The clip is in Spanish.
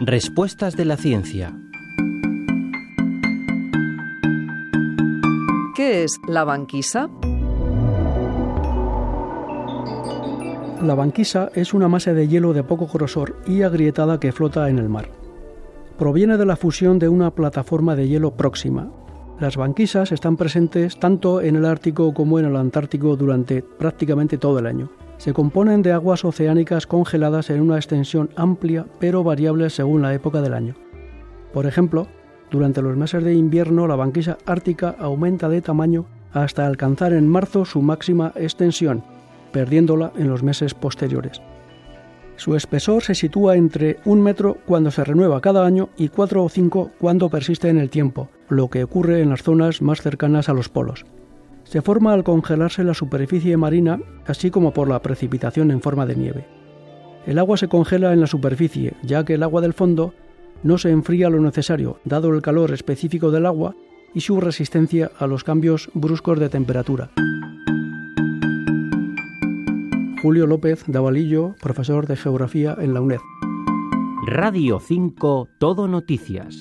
Respuestas de la ciencia. ¿Qué es la banquisa? La banquisa es una masa de hielo de poco grosor y agrietada que flota en el mar. Proviene de la fusión de una plataforma de hielo próxima. Las banquisas están presentes tanto en el Ártico como en el Antártico durante prácticamente todo el año. Se componen de aguas oceánicas congeladas en una extensión amplia pero variable según la época del año. Por ejemplo, durante los meses de invierno la banquisa ártica aumenta de tamaño hasta alcanzar en marzo su máxima extensión, perdiéndola en los meses posteriores. Su espesor se sitúa entre un metro cuando se renueva cada año y cuatro o cinco cuando persiste en el tiempo, lo que ocurre en las zonas más cercanas a los polos. Se forma al congelarse la superficie marina, así como por la precipitación en forma de nieve. El agua se congela en la superficie, ya que el agua del fondo no se enfría lo necesario, dado el calor específico del agua y su resistencia a los cambios bruscos de temperatura. Julio López Davalillo, profesor de Geografía en la UNED. Radio 5 Todo Noticias.